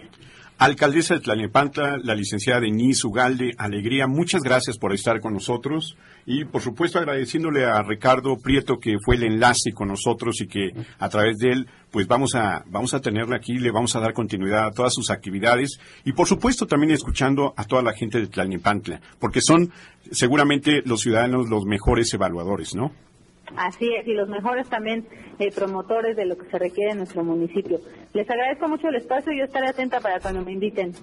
Alcaldesa de Tlalnepantla, la licenciada Denise Ugalde, Alegría, muchas gracias por estar con nosotros. Y por supuesto agradeciéndole a Ricardo Prieto que fue el enlace con nosotros y que a través de él pues vamos a vamos a tenerle aquí, le vamos a dar continuidad a todas sus actividades. Y por supuesto también escuchando a toda la gente de Tlalnepantla, porque son seguramente los ciudadanos los mejores evaluadores, ¿no? Así es, y los mejores también eh, promotores de lo que se requiere en nuestro municipio. Les agradezco mucho el espacio y yo estaré atenta para cuando me inviten.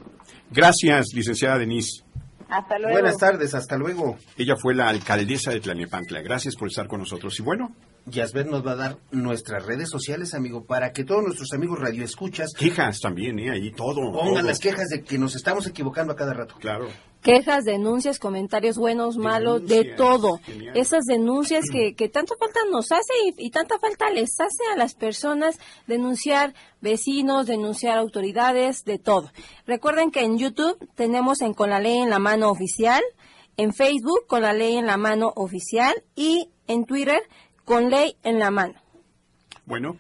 Gracias, licenciada Denise. Hasta luego. Buenas tardes, hasta luego. Ella fue la alcaldesa de Tlalnepantla. Gracias por estar con nosotros. Y bueno, Yasbet nos va a dar nuestras redes sociales, amigo, para que todos nuestros amigos radioescuchas... Quejas también, ¿eh? Ahí todo. Pongan las quejas de que nos estamos equivocando a cada rato. Claro. Quejas, denuncias, comentarios buenos, malos, de todo. Esas denuncias que, que tanta falta nos hace y, y, tanta falta les hace a las personas denunciar vecinos, denunciar autoridades, de todo. Recuerden que en YouTube tenemos en Con la Ley en la Mano Oficial, en Facebook Con la Ley en la Mano Oficial y en Twitter con ley en la mano. Bueno,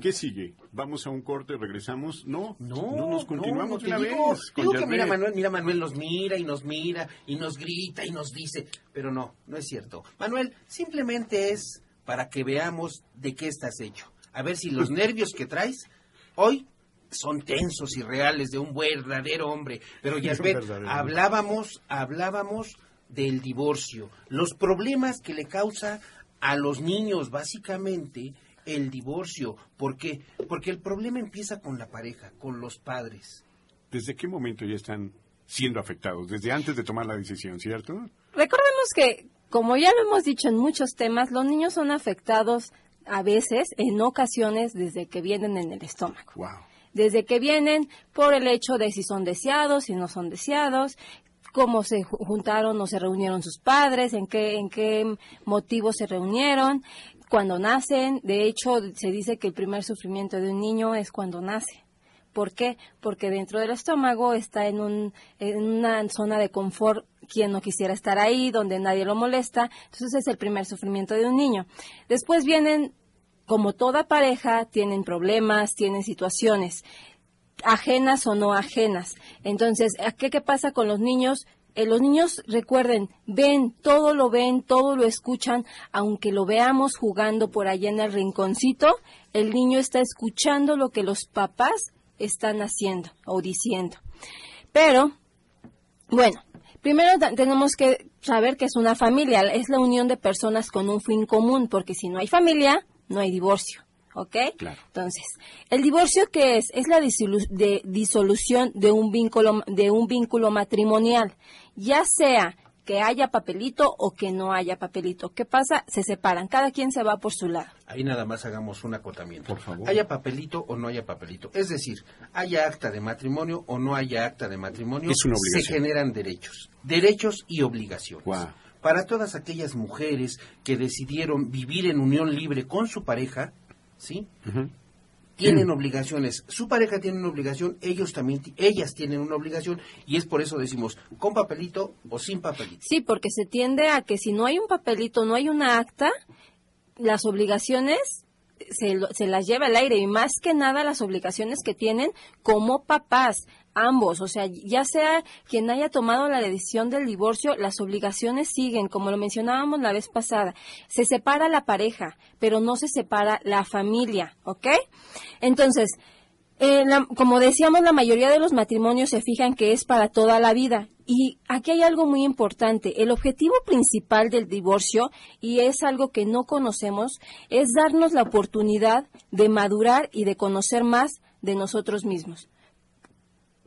¿qué sigue? Vamos a un corte, regresamos. No, no, no nos continuamos no, una digo, vez. Digo que mira Manuel, mira Manuel nos mira y nos mira y nos grita y nos dice, pero no, no es cierto. Manuel, simplemente es para que veamos de qué estás hecho. A ver si los *laughs* nervios que traes hoy son tensos y reales de un verdadero hombre. Pero *laughs* ya hablábamos, hablábamos del divorcio, los problemas que le causa a los niños, básicamente, el divorcio. ¿Por qué? Porque el problema empieza con la pareja, con los padres. ¿Desde qué momento ya están siendo afectados? Desde antes de tomar la decisión, ¿cierto? Recordemos que, como ya lo hemos dicho en muchos temas, los niños son afectados a veces, en ocasiones, desde que vienen en el estómago. Wow. Desde que vienen por el hecho de si son deseados, si no son deseados, cómo se juntaron o se reunieron sus padres, en qué, en qué motivo se reunieron, cuando nacen. De hecho, se dice que el primer sufrimiento de un niño es cuando nace. ¿Por qué? Porque dentro del estómago está en, un, en una zona de confort quien no quisiera estar ahí, donde nadie lo molesta. Entonces es el primer sufrimiento de un niño. Después vienen, como toda pareja, tienen problemas, tienen situaciones ajenas o no ajenas. Entonces, ¿qué, pasa con los niños? Eh, los niños, recuerden, ven, todo lo ven, todo lo escuchan, aunque lo veamos jugando por allá en el rinconcito, el niño está escuchando lo que los papás están haciendo o diciendo. Pero, bueno, primero tenemos que saber que es una familia, es la unión de personas con un fin común, porque si no hay familia, no hay divorcio. ¿Ok? Entonces, el divorcio qué es? Es la de disolución de un vínculo de un vínculo matrimonial, ya sea que haya papelito o que no haya papelito. ¿Qué pasa? Se separan, cada quien se va por su lado. Ahí nada más hagamos un acotamiento. Por favor. Haya papelito o no haya papelito. Es decir, haya acta de matrimonio o no haya acta de matrimonio, se generan derechos. Derechos y obligaciones. Para todas aquellas mujeres que decidieron vivir en unión libre con su pareja, ¿sí? Tienen obligaciones, su pareja tiene una obligación, ellos también, ellas tienen una obligación y es por eso decimos con papelito o sin papelito. Sí, porque se tiende a que si no hay un papelito, no hay una acta, las obligaciones se, se, las lleva al aire y más que nada las obligaciones que tienen como papás ambos, o sea, ya sea quien haya tomado la decisión del divorcio, las obligaciones siguen, como lo mencionábamos la vez pasada. Se separa la pareja, pero no se separa la familia, ¿ok? Entonces, eh, como decíamos, la mayoría de los matrimonios se fijan que es para toda la vida. Y aquí hay algo muy importante. El objetivo principal del divorcio, y es algo que no conocemos, es darnos la oportunidad de madurar y de conocer más de nosotros mismos.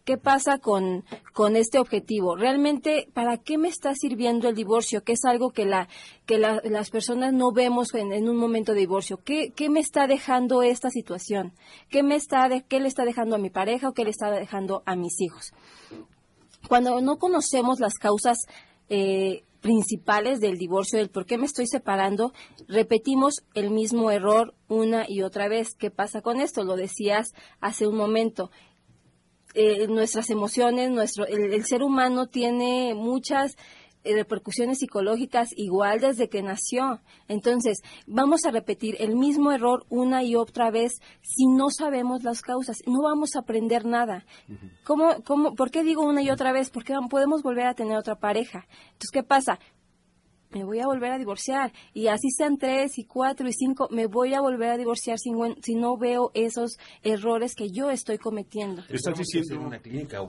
¿Qué pasa con, con este objetivo? ¿Realmente para qué me está sirviendo el divorcio? Que es algo que, la, que las personas no vemos en, un momento de divorcio. ¿Qué, ¿Qué, me está dejando esta situación? ¿Qué, me está ¿Qué le está dejando a mi pareja o qué le está dejando a mis hijos? Cuando no conocemos las causas eh, principales del divorcio, del por qué me estoy separando, repetimos el mismo error una y otra vez. ¿Qué pasa con esto? Lo decías hace un momento. Eh, nuestras emociones, nuestro, el, ser humano tiene muchas eh, repercusiones psicológicas igual desde que nació. Entonces, vamos a repetir el mismo error una y otra vez si no sabemos las causas. No vamos a aprender nada. ¿Cómo, cómo, ¿Por qué digo una y otra vez? Porque podemos volver a tener otra pareja. Entonces, ¿qué pasa? Me voy a volver a divorciar. Y así sean tres y cuatro y cinco, me voy a volver a divorciar si, si no veo esos errores que yo estoy cometiendo. Estás diciendo una clínica,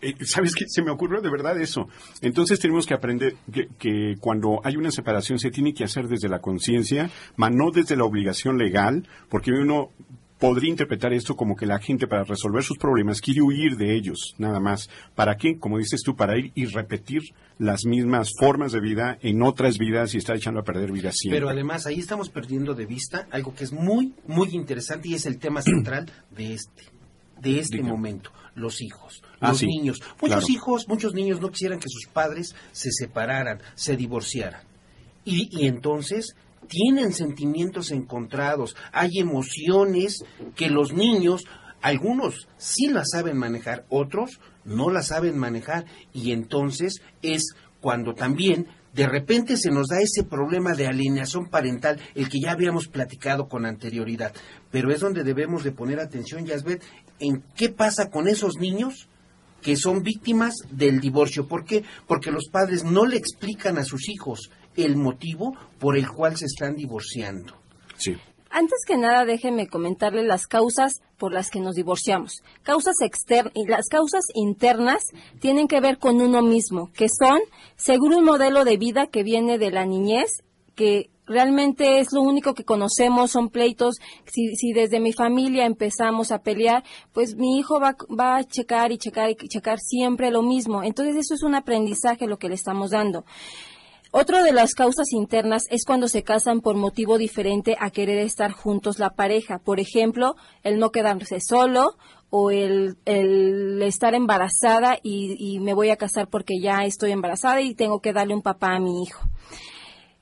eh, ¿Sabes qué? Se me ocurrió de verdad eso. Entonces tenemos que aprender que, que cuando hay una separación se tiene que hacer desde la conciencia, mas no desde la obligación legal, porque uno podría interpretar esto como que la gente para resolver sus problemas quiere huir de ellos, nada más. ¿Para qué? Como dices tú, para ir y repetir las mismas formas de vida en otras vidas y estar echando a perder vidas siempre. Pero además ahí estamos perdiendo de vista algo que es muy, muy interesante y es el tema central *clears throat* de este, de este momento, los hijos, ah, los niños. Muchos hijos, muchos niños no quisieran que sus padres se separaran, se divorciaran. Y, y entonces tienen sentimientos encontrados, hay emociones que los niños, algunos sí las saben manejar, otros no las saben manejar y entonces es cuando también de repente se nos da ese problema de alineación parental, el que ya habíamos platicado con anterioridad, pero es donde debemos de poner atención, Yasbet, en qué pasa con esos niños que son víctimas del divorcio. ¿Por qué? Porque los padres no le explican a sus hijos el motivo por el cual se están divorciando. Sí. Antes que nada, déjeme comentarle las causas por las que nos divorciamos. Causas externas y las causas internas tienen que ver con uno mismo, que son, seguro un modelo de vida que viene de la niñez, que realmente es lo único que conocemos, son pleitos. Si, si desde mi familia empezamos a pelear, pues mi hijo va, va a checar y checar y checar siempre lo mismo. Entonces eso es un aprendizaje lo que le estamos dando. Otra de las causas internas es cuando se casan por motivo diferente a querer estar juntos la pareja. Por ejemplo, el no quedarse solo o el, estar embarazada y, me voy a casar porque ya estoy embarazada y tengo que darle un papá a mi hijo.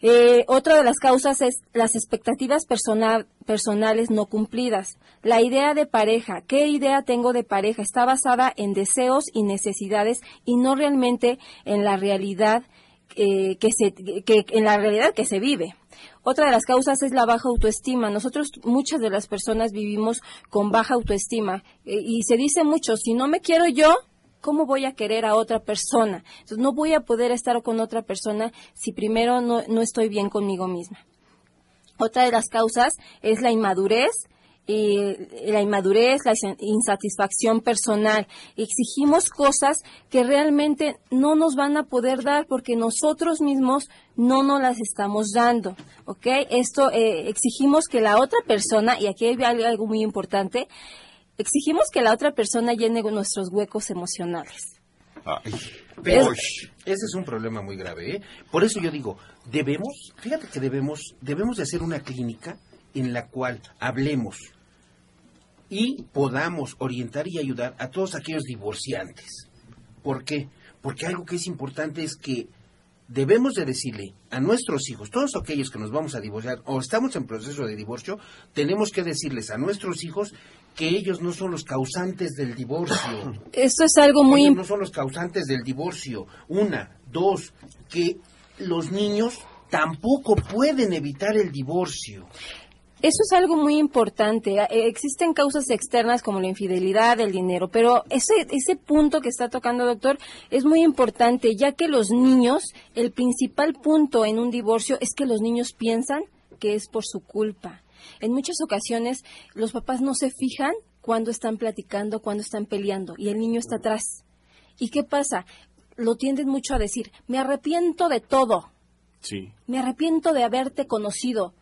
Eh, otra de las causas es las expectativas personales no cumplidas. La idea de pareja, ¿qué idea tengo de pareja? Está basada en deseos y necesidades y no realmente en la realidad eh, que, se, que en la realidad que se vive. Otra de las causas es la baja autoestima. Nosotros, muchas de las personas vivimos con baja autoestima eh, y se dice mucho, si no me quiero yo, ¿cómo voy a querer a otra persona? Entonces, no voy a poder estar con otra persona si primero no, no estoy bien conmigo misma. Otra de las causas es la inmadurez la inmadurez, la insatisfacción personal. Exigimos cosas que realmente no nos van a poder dar porque nosotros mismos no nos las estamos dando. ¿Ok? Esto eh, exigimos que la otra persona, y aquí hay algo muy importante, exigimos que la otra persona llene nuestros huecos emocionales. Pero ese es un problema muy grave. ¿eh? Por eso yo digo, debemos, fíjate que debemos, debemos de hacer una clínica en la cual hablemos y podamos orientar y ayudar a todos aquellos divorciantes. ¿Por qué? Porque algo que es importante es que debemos de decirle a nuestros hijos, todos aquellos que nos vamos a divorciar o estamos en proceso de divorcio, tenemos que decirles a nuestros hijos que ellos no son los causantes del divorcio. *coughs* Esto es algo muy ellos no son los causantes del divorcio. Una, dos, que los niños tampoco pueden evitar el divorcio. Eso es algo muy importante. Eh, existen causas externas como la infidelidad, el dinero, pero ese, ese punto que está tocando, doctor, es muy importante, ya que los niños, el principal punto en un divorcio es que los niños piensan que es por su culpa. En muchas ocasiones los papás no se fijan cuando están platicando, cuando están peleando, y el niño está atrás. ¿Y qué pasa? Lo tienden mucho a decir, me arrepiento de todo. Sí. Me arrepiento de haberte conocido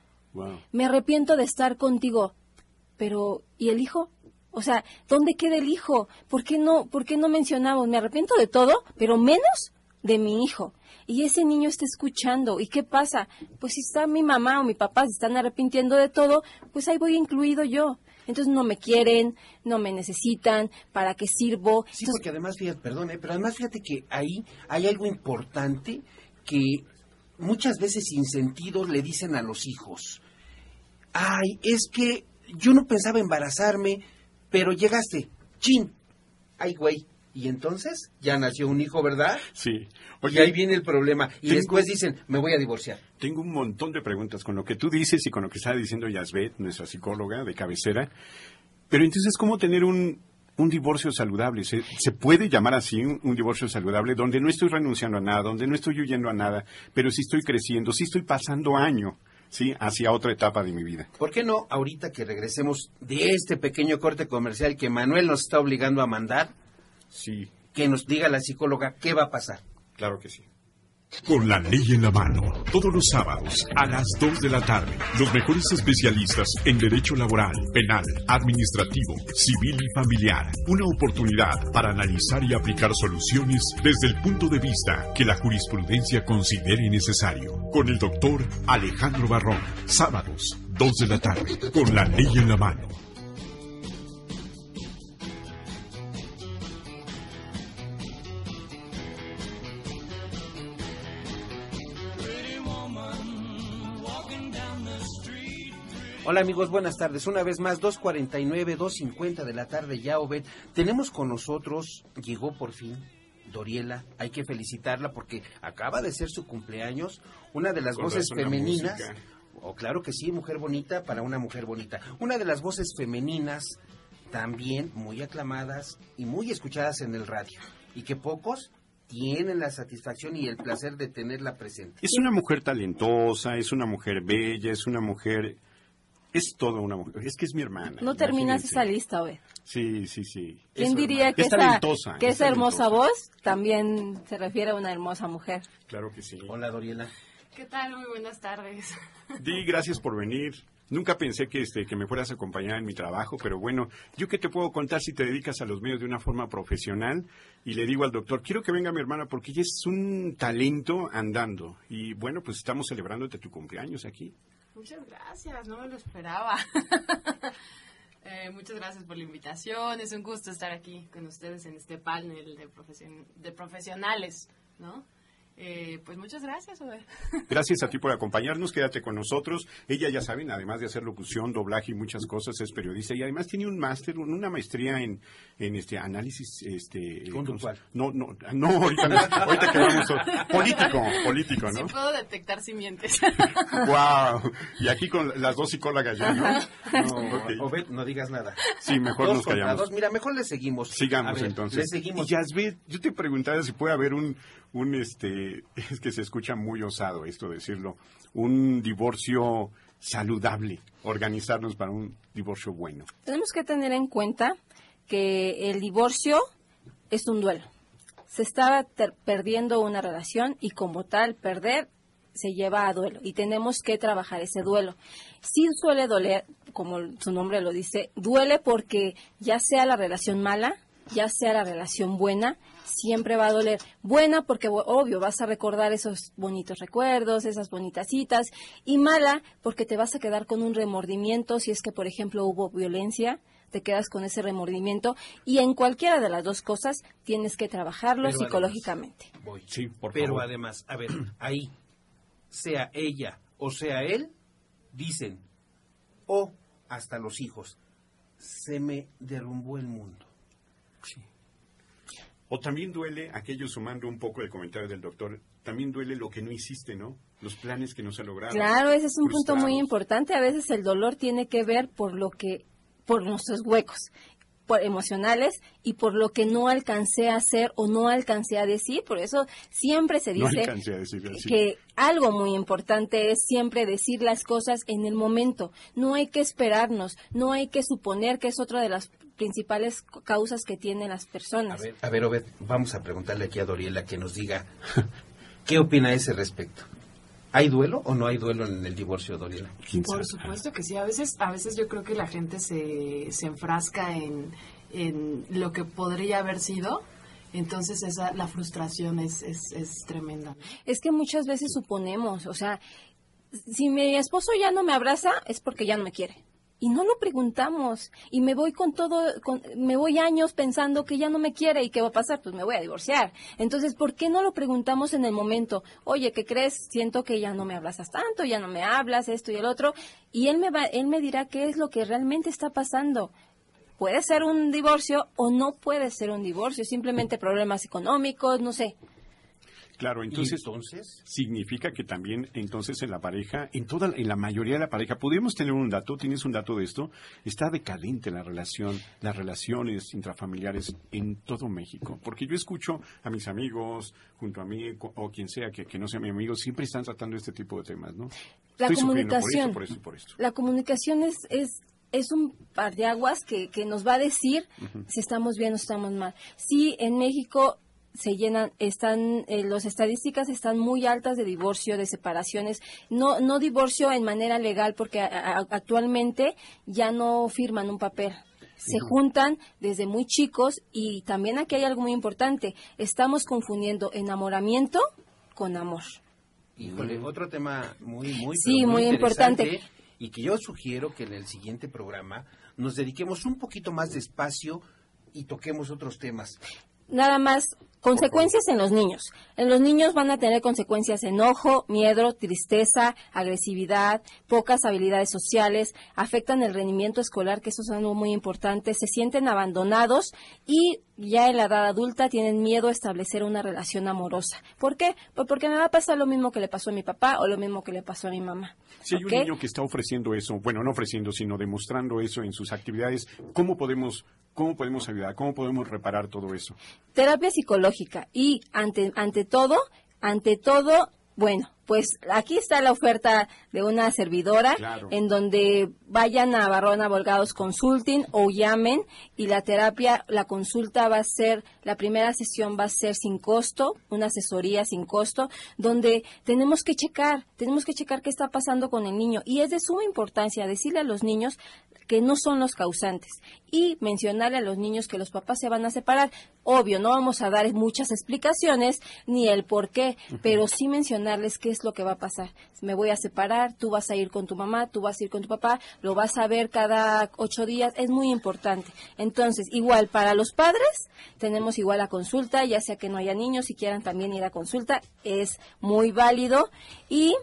me arrepiento de estar contigo. Pero, ¿y el hijo? O sea, ¿dónde queda el hijo? ¿Por qué no, por qué no mencionamos? Me arrepiento de todo, pero menos de mi hijo. Y ese niño está escuchando. ¿Y qué pasa? Pues si está mi mamá o mi papá se están arrepintiendo de todo, pues ahí voy incluido yo. Entonces no me quieren, no me necesitan, ¿para qué sirvo? Sí, porque además, fíjate, perdón, pero además fíjate que ahí hay algo importante que muchas veces sin sentido le dicen a los hijos. Ay, es que yo no pensaba embarazarme, pero llegaste, chin, ay güey, y entonces ya nació un hijo, ¿verdad? Sí. y ahí viene el problema. Y después dicen, me voy a divorciar. Tengo un montón de preguntas con lo que tú dices y con lo que está diciendo Yasbet, nuestra psicóloga de cabecera. Pero entonces, ¿cómo tener un, un divorcio saludable? ¿Se, ¿Se, puede llamar así un, un, divorcio saludable donde no estoy renunciando a nada, donde no estoy huyendo a nada, pero sí estoy creciendo, sí estoy pasando año? ¿Sí? hacia otra etapa de mi vida. ¿Por qué no, ahorita que regresemos de este pequeño corte comercial que Manuel nos está obligando a mandar, sí. que nos diga la psicóloga qué va a pasar? Claro que sí. Con la ley en la mano, todos los sábados a las 2 de la tarde, los mejores especialistas en derecho laboral, penal, administrativo, civil y familiar. Una oportunidad para analizar y aplicar soluciones desde el punto de vista que la jurisprudencia considere necesario. Con el doctor Alejandro Barrón, sábados, 2 de la tarde, con la ley en la mano. Hola amigos, buenas tardes. Una vez más, 2.49, 2.50 de la tarde ya, Obed. Tenemos con nosotros, llegó por fin, Doriela. Hay que felicitarla porque acaba de ser su cumpleaños. Una de las con voces femeninas. O oh, claro que sí, mujer bonita para una mujer bonita. Una de las voces femeninas también muy aclamadas y muy escuchadas en el radio. Y que pocos tienen la satisfacción y el placer de tenerla presente. Es una mujer talentosa, es una mujer bella, es una mujer es toda una mujer. Es que es mi hermana. No terminas esa lista, hoy. Sí, sí, sí. ¿Quién diría que, esa, que esa hermosa voz también se refiere a una hermosa mujer? Claro que sí. Hola, Doriela. ¿Qué tal? Muy buenas tardes. Di, gracias por venir. Nunca pensé que, este, que me fueras a acompañar en mi trabajo, pero bueno, yo qué te puedo contar si te dedicas a los medios de una forma profesional y le digo al doctor, quiero que venga mi hermana porque ella es un talento andando. Y bueno, pues estamos celebrándote tu cumpleaños aquí. Muchas gracias, no me lo esperaba. *laughs* eh, muchas gracias por la invitación. Es un gusto estar aquí con ustedes en este panel de, de profesionales, ¿no? Eh, pues muchas gracias, *laughs* Gracias a ti por acompañarnos, quédate con nosotros. Ella, ya saben, además de hacer locución, doblaje y muchas cosas, es periodista y además tiene un máster, una maestría en, en este análisis este conductual. No, no, no, ahorita, no, ahorita quedamos político, político, ¿no? Sí puedo detectar simientes. *laughs* wow. Y aquí con las dos psicólogas ya, ¿no? No, no digas nada. Sí, mejor nos callamos. Mira, mejor le seguimos. Sigamos entonces. Le seguimos. Y Yasbet, yo te preguntaba si puede haber un un este *laughs* es que se escucha muy osado esto decirlo, un divorcio saludable, organizarnos para un divorcio bueno. Tenemos que tener en cuenta que el divorcio es un duelo. Se está perdiendo una relación y como tal perder se lleva a duelo y tenemos que trabajar ese duelo. Sí suele doler, como su nombre lo dice, duele porque ya sea la relación mala, ya sea la relación buena, siempre va a doler. Buena porque, obvio, vas a recordar esos bonitos recuerdos, esas bonitas citas. Y mala porque te vas a quedar con un remordimiento si es que, por ejemplo, hubo violencia te quedas con ese remordimiento y en cualquiera de las dos cosas tienes que trabajarlo psicológicamente. voy. Sí, por Pero además, a ver, *clears throat* ahí, sea ella o sea él, dicen, o hasta los hijos, se me derrumbó el mundo. O también duele, aquello sumando un poco el comentario del doctor, también duele lo que no hiciste, ¿no? Los planes que no se lograron. Claro, ese es un punto muy importante. A veces el dolor tiene que ver por lo que, por nuestros huecos por emocionales y por lo que no alcancé a hacer o no alcancé a decir. Por eso siempre se dice que algo muy importante es siempre decir las cosas en el momento. No hay que esperarnos, no hay que suponer que es otra de las principales causas que tienen las personas. A ver, a ver, vamos a preguntarle aquí a Doriela que nos diga *laughs* qué opina a ese respecto. ¿Hay duelo o no hay duelo en el divorcio, Doriana? Por supuesto que sí. A veces, a veces yo creo que la gente se, se enfrasca en, en lo que podría haber sido entonces esa, la frustración es, es, es tremenda. Es que muchas veces suponemos, o sea, si mi esposo ya no me abraza es porque ya no me quiere. Y no lo preguntamos. Y me voy con todo, me voy años pensando que ya no me quiere y qué va a pasar, pues me voy a divorciar. Entonces, ¿por qué no lo preguntamos en el momento? Oye, ¿qué crees? Siento que ya no me abrazas tanto, ya no me hablas, esto y el otro. Y él me va, él me dirá qué es lo que realmente está pasando puede ser un divorcio o no puede ser un divorcio, simplemente problemas económicos, no sé. Claro, entonces, significa que también entonces en la pareja, en toda en la mayoría de la pareja, podríamos tener un dato, tienes un dato de esto, está decadente la relación, las relaciones intrafamiliares en todo México, porque yo escucho a mis amigos junto a mí o quien sea que, no sea mi amigo, siempre están tratando este tipo de temas, ¿no? La comunicación, por eso, por La comunicación es, es es un par de aguas que, que nos va a decir si estamos bien o estamos mal. Sí, en México se llenan, están, eh, las estadísticas están muy altas de divorcio, de separaciones, no, no divorcio en manera legal porque actualmente ya no firman un papel. Se juntan desde muy chicos y también aquí hay algo muy importante. Estamos confundiendo enamoramiento con amor. Híjole, otro tema muy, muy, sí, muy, importante y que yo sugiero que en el siguiente programa nos dediquemos un poquito más de espacio y toquemos otros temas. Nada más Consecuencias en los niños. En los niños van a tener consecuencias enojo, miedo, tristeza, agresividad, pocas habilidades sociales, afectan el rendimiento escolar, que eso es algo muy importante, se sienten abandonados y ya en la edad adulta tienen miedo a establecer una relación amorosa. ¿Por qué? Pues porque me va a pasar lo mismo que le pasó a mi papá o lo mismo que le pasó a mi mamá. Si hay un niño que está ofreciendo eso, bueno, no ofreciendo, sino demostrando eso en sus actividades, ¿cómo podemos ¿Cómo podemos ayudar? ¿Cómo podemos reparar todo eso? Terapia psicológica y ante, ante todo, ante todo, bueno, pues aquí está la oferta de una servidora en donde vayan a Barrona Volgados Consulting o llamen y la terapia, la consulta va a ser, la primera sesión va a ser sin costo, una asesoría sin costo, donde tenemos que checar, tenemos que checar qué está pasando con el niño. Y es de suma importancia decirle a los niños que no son los causantes y mencionarle a los niños que los papás se van a separar. Obvio, no vamos a dar muchas explicaciones ni el por qué, pero sí mencionarles qué es lo que va a pasar. Me voy a separar, tú vas a ir con tu mamá, tú vas a ir con tu papá, lo vas a ver cada ocho días, es muy importante. Entonces, igual para los padres, tenemos igual la consulta, ya sea que no haya niños, si quieran también ir a consulta, es muy válido y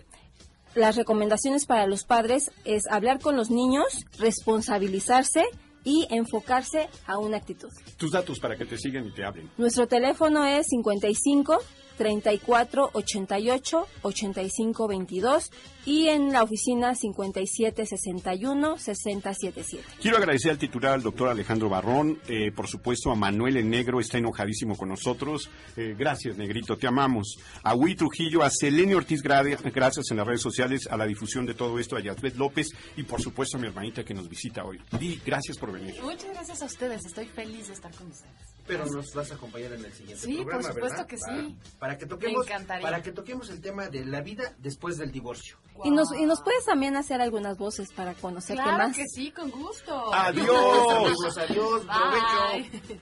las recomendaciones para los padres es hablar con los niños, responsabilizarse y enfocarse a una actitud. Tus datos para que te sigan y te hablen. Nuestro teléfono es 55 34 88 85 22 y en la oficina 57 61 60 77. Quiero agradecer al titular, al doctor Alejandro Barrón, eh, por supuesto a Manuel el Negro, está enojadísimo con nosotros. Eh, gracias, Negrito, te amamos. A Huy Trujillo, a Selene Ortiz, gracias en las redes sociales, a la difusión de todo esto, a Yasbet López y por supuesto a mi hermanita que nos visita hoy. Di, gracias por venir. Muchas gracias a ustedes, estoy feliz de estar con ustedes. Pero nos vas a acompañar en el siguiente sí, programa, por supuesto que sí. Para, que toquemos, para que toquemos el tema de la vida después del divorcio. Y, nos, y nos puedes también hacer algunas voces para conocer claro más. que sí, con gusto. Adiós. *laughs* adiós, provecho.